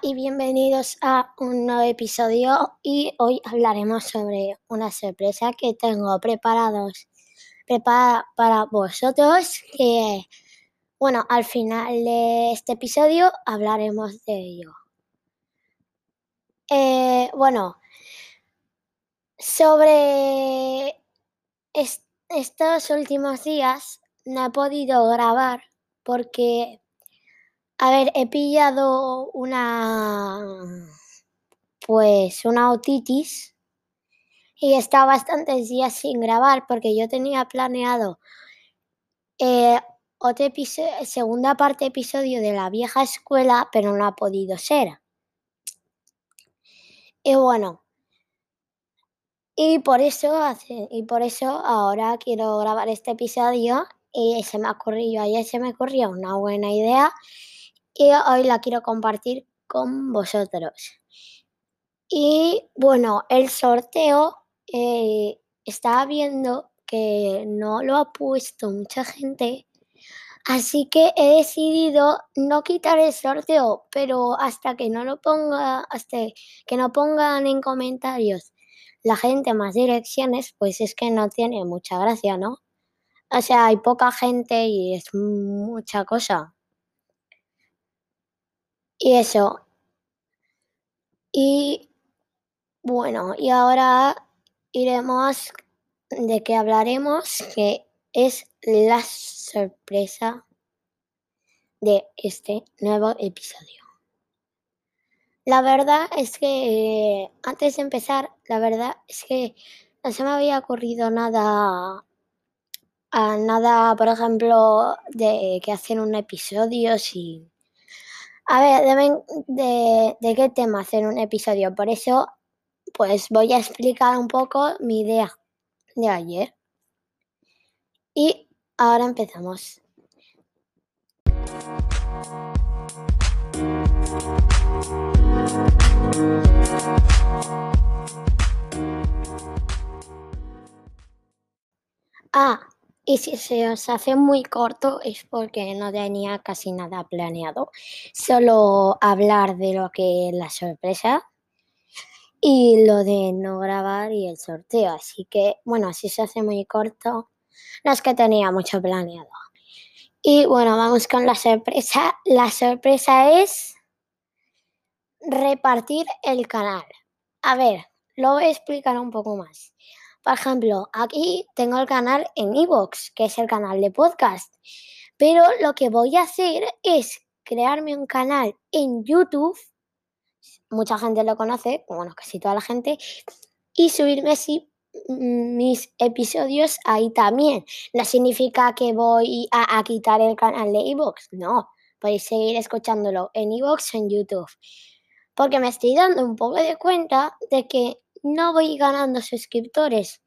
Y bienvenidos a un nuevo episodio y hoy hablaremos sobre una sorpresa que tengo preparados preparada para vosotros que bueno, al final de este episodio hablaremos de ello. Eh, bueno, sobre estos últimos días no he podido grabar porque a ver, he pillado una, pues una otitis y he estado bastantes días sin grabar porque yo tenía planeado eh, otra segunda parte episodio de la vieja escuela, pero no ha podido ser. Y bueno, y por eso, y por eso ahora quiero grabar este episodio y se me ocurrió, ayer se me ocurrió una buena idea y hoy la quiero compartir con vosotros. Y bueno, el sorteo eh, estaba viendo que no lo ha puesto mucha gente, así que he decidido no quitar el sorteo, pero hasta que no lo ponga, hasta que no pongan en comentarios la gente más direcciones, pues es que no tiene mucha gracia, ¿no? O sea, hay poca gente y es mucha cosa. Y eso. Y bueno, y ahora iremos de qué hablaremos, que es la sorpresa de este nuevo episodio. La verdad es que antes de empezar, la verdad es que no se me había ocurrido nada, a nada, por ejemplo, de que hacen un episodio sin a ver, deben de, de qué tema hacer un episodio. Por eso, pues voy a explicar un poco mi idea de ayer. Y ahora empezamos. Ah, y si se os hace muy corto es porque no tenía casi nada planeado. Solo hablar de lo que es la sorpresa y lo de no grabar y el sorteo. Así que, bueno, si se hace muy corto, no es que tenía mucho planeado. Y bueno, vamos con la sorpresa. La sorpresa es repartir el canal. A ver, lo voy a explicar un poco más. Por ejemplo, aquí tengo el canal en Evox, que es el canal de podcast. Pero lo que voy a hacer es crearme un canal en YouTube. Mucha gente lo conoce, bueno, casi toda la gente. Y subirme mm, mis episodios ahí también. No significa que voy a, quitar el canal de Evox, no. Podéis seguir escuchándolo en Evox en YouTube. Porque me estoy dando un poco de cuenta de que no voy ganando suscriptores.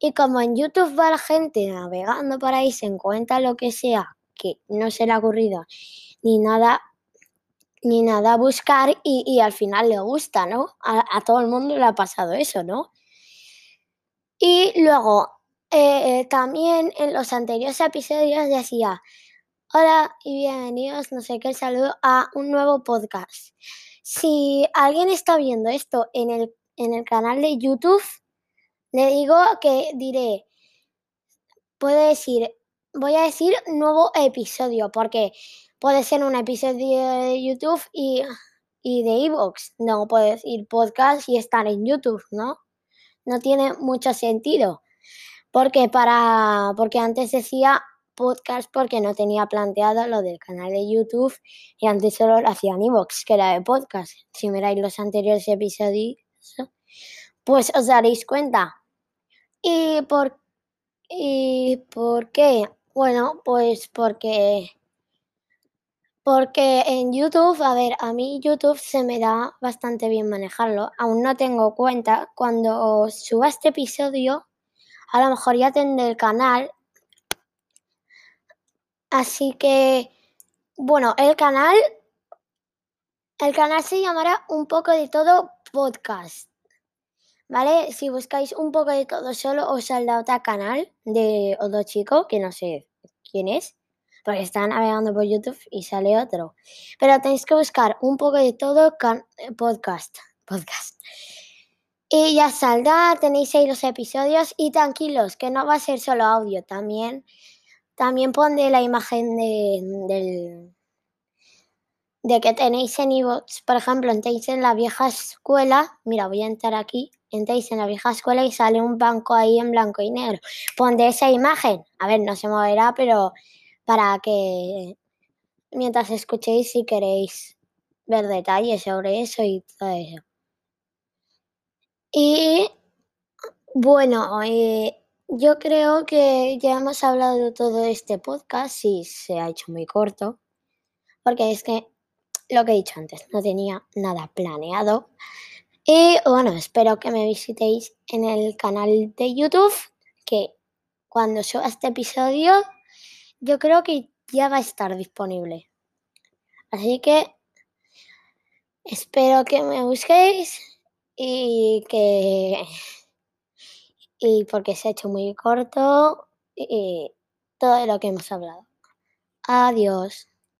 Y como en YouTube va la gente navegando por ahí, se encuentra lo que sea que no se le ha ocurrido ni nada, ni nada a buscar y, al final le gusta, ¿no? A, todo el mundo le ha pasado eso, ¿no? Y luego, eh, también en los anteriores episodios decía, hola y bienvenidos, no sé qué, saludo a un nuevo podcast. Si alguien está viendo esto en el en el canal de YouTube, le digo que diré, puede decir, voy a decir nuevo episodio, porque puede ser un episodio de YouTube y, y de Evox. No puede decir podcast y estar en YouTube, ¿no? No tiene mucho sentido. Porque para. Porque antes decía podcast porque no tenía planteado lo del canal de YouTube y antes solo lo hacía en Evox, que era de podcast. Si miráis los anteriores episodios, pues os daréis cuenta. ¿Y por, ¿Y por qué? Bueno, pues porque... Porque en YouTube, a ver, a mí YouTube se me da bastante bien manejarlo. Aún no tengo cuenta. Cuando suba este episodio, a lo mejor ya tendré el canal. Así que, bueno, el canal, el canal se llamará Un poco de todo podcast. ¿Vale? Si buscáis un poco de todo solo, os saldrá otro canal de otro chico, que no sé quién es. porque está navegando por YouTube y sale otro. Pero tenéis que buscar un poco de todo eh, podcast. Podcast. Y ya saldrá, tenéis ahí los episodios y tranquilos, que no va a ser solo audio, también, también pondré la imagen de, del, de que tenéis en iVoox, por ejemplo, entréis en la vieja escuela, mira, voy a entrar aquí, entréis en la vieja escuela y sale un banco ahí en blanco y negro. Pondré esa imagen, a ver, no se moverá, pero para que mientras escuchéis si queréis ver detalles sobre eso y todo eso. Y bueno, eh, yo creo que ya hemos hablado de todo este podcast y se ha hecho muy corto, porque es que lo que he dicho antes, no tenía nada planeado. Y bueno, espero que me visitéis en el canal de YouTube, que cuando suba este episodio, yo creo que ya va a estar disponible. Así que espero que me busquéis y que... Y porque se ha hecho muy corto y todo lo que hemos hablado. Adiós.